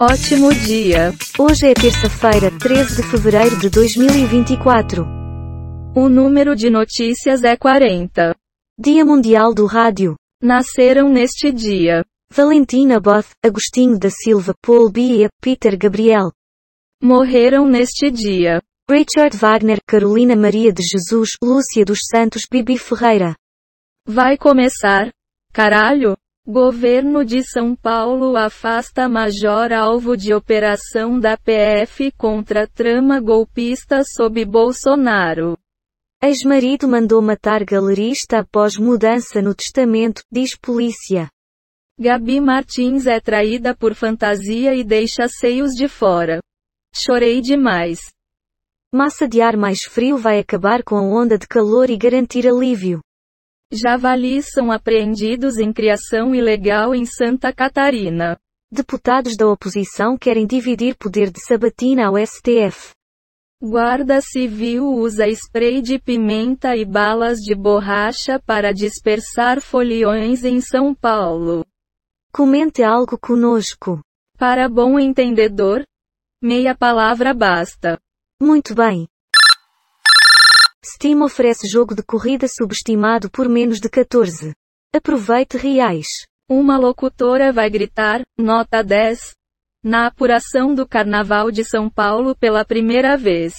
Ótimo dia! Hoje é terça-feira, 13 de fevereiro de 2024. O número de notícias é 40. Dia Mundial do Rádio. Nasceram neste dia Valentina Both, Agostinho da Silva, Paul Bia, Peter Gabriel. Morreram neste dia Richard Wagner, Carolina Maria de Jesus, Lúcia dos Santos, Bibi Ferreira. Vai começar? Caralho! Governo de São Paulo afasta major alvo de operação da PF contra trama golpista sob Bolsonaro. Ex-marido mandou matar galerista após mudança no testamento, diz polícia. Gabi Martins é traída por fantasia e deixa seios de fora. Chorei demais. Massa de ar mais frio vai acabar com a onda de calor e garantir alívio. Javalis são apreendidos em criação ilegal em Santa Catarina. Deputados da oposição querem dividir poder de sabatina ao STF. Guarda Civil usa spray de pimenta e balas de borracha para dispersar foliões em São Paulo. Comente algo conosco. Para bom entendedor, meia palavra basta. Muito bem. Steam oferece jogo de corrida subestimado por menos de 14. Aproveite reais. Uma locutora vai gritar, nota 10, na apuração do Carnaval de São Paulo pela primeira vez.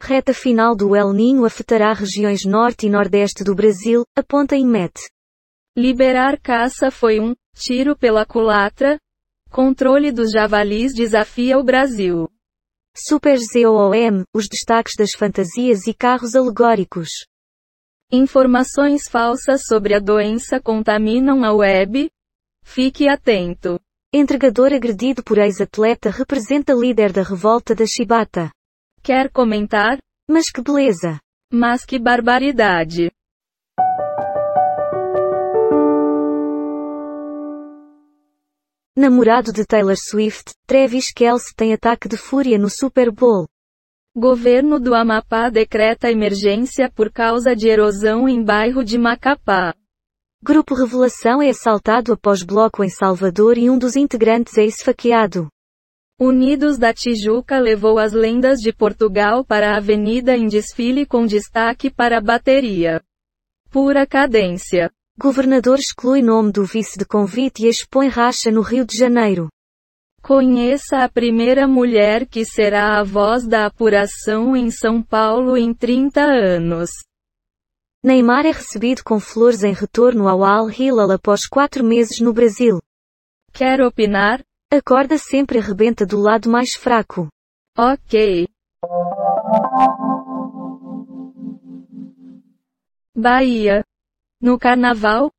Reta final do El Ninho afetará regiões norte e nordeste do Brasil, aponta INMET. Liberar caça foi um tiro pela culatra. Controle dos javalis desafia o Brasil. Super ZOOM, os destaques das fantasias e carros alegóricos. Informações falsas sobre a doença contaminam a web? Fique atento. Entregador agredido por ex-atleta representa líder da revolta da Chibata. Quer comentar? Mas que beleza! Mas que barbaridade! Namorado de Taylor Swift, Travis Kelce tem ataque de fúria no Super Bowl. Governo do Amapá decreta emergência por causa de erosão em bairro de Macapá. Grupo Revelação é assaltado após bloco em Salvador e um dos integrantes é esfaqueado. Unidos da Tijuca levou as lendas de Portugal para a avenida em desfile com destaque para a bateria. Pura cadência. Governador exclui nome do vice de convite e expõe racha no Rio de Janeiro. Conheça a primeira mulher que será a voz da apuração em São Paulo em 30 anos. Neymar é recebido com flores em retorno ao Al Hilal após quatro meses no Brasil. Quer opinar? A corda sempre arrebenta do lado mais fraco. Ok. Bahia. No carnaval,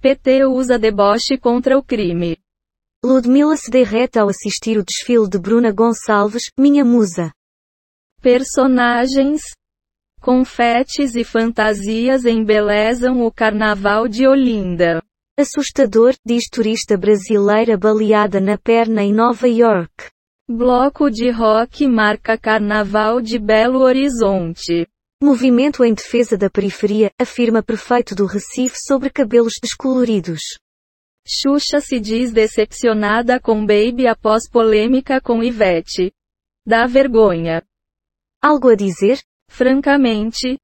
PT usa deboche contra o crime. Ludmilla se derrete ao assistir o desfile de Bruna Gonçalves, minha musa. Personagens, confetes e fantasias embelezam o carnaval de Olinda. Assustador, diz turista brasileira baleada na perna em Nova York. Bloco de rock marca carnaval de Belo Horizonte. Movimento em defesa da periferia, afirma prefeito do Recife sobre cabelos descoloridos. Xuxa se diz decepcionada com Baby após polêmica com Ivete. Dá vergonha. Algo a dizer? Francamente.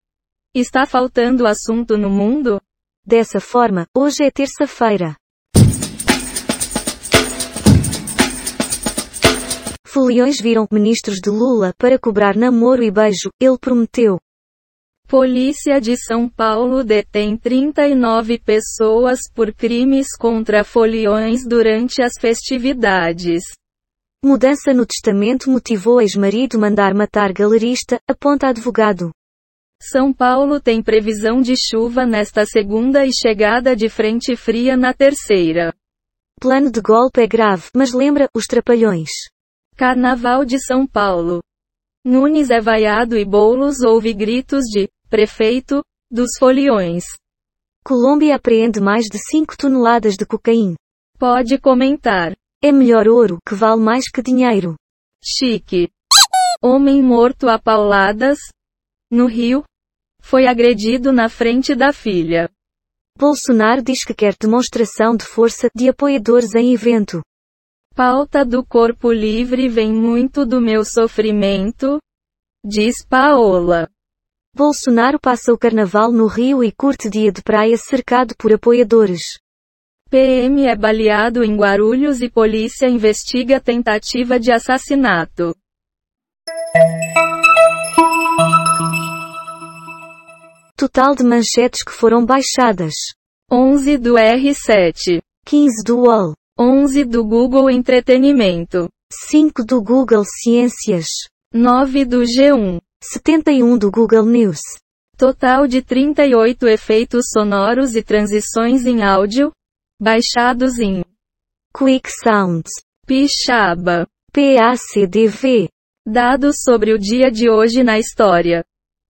Está faltando assunto no mundo? Dessa forma, hoje é terça-feira. Foliões viram ministros de Lula para cobrar namoro e beijo, ele prometeu. Polícia de São Paulo detém 39 pessoas por crimes contra foliões durante as festividades. Mudança no testamento motivou ex-marido mandar matar galerista, aponta advogado. São Paulo tem previsão de chuva nesta segunda e chegada de frente fria na terceira. Plano de golpe é grave, mas lembra os trapalhões. Carnaval de São Paulo. Nunes é vaiado e Boulos ouve gritos de prefeito dos foliões. Colômbia apreende mais de 5 toneladas de cocaína. Pode comentar. É melhor ouro, que vale mais que dinheiro. Chique. Homem morto a pauladas. No Rio. Foi agredido na frente da filha. Bolsonaro diz que quer demonstração de força de apoiadores em evento. Pauta do corpo livre vem muito do meu sofrimento, diz Paola. Bolsonaro passa o carnaval no Rio e curte dia de praia cercado por apoiadores. PM é baleado em Guarulhos e polícia investiga tentativa de assassinato. Total de manchetes que foram baixadas: 11 do R7, 15 do UOL, 11 do Google Entretenimento, 5 do Google Ciências, 9 do G1, 71 do Google News. Total de 38 efeitos sonoros e transições em áudio, baixados em Quick Sounds, Pixaba. PACDV. Dados sobre o dia de hoje na história.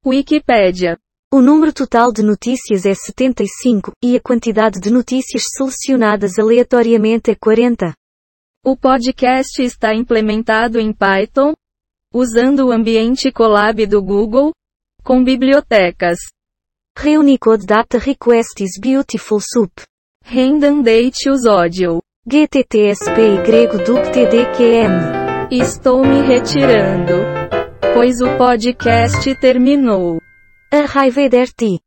Wikipédia. O número total de notícias é 75, e a quantidade de notícias selecionadas aleatoriamente é 40. O podcast está implementado em Python, usando o ambiente Colab do Google, com bibliotecas Reunicode Data Request is Beautiful Soup. Random Date Use Audio. GTTSPY Dup TDQM. Estou me retirando, pois o podcast terminou. Arrivederci.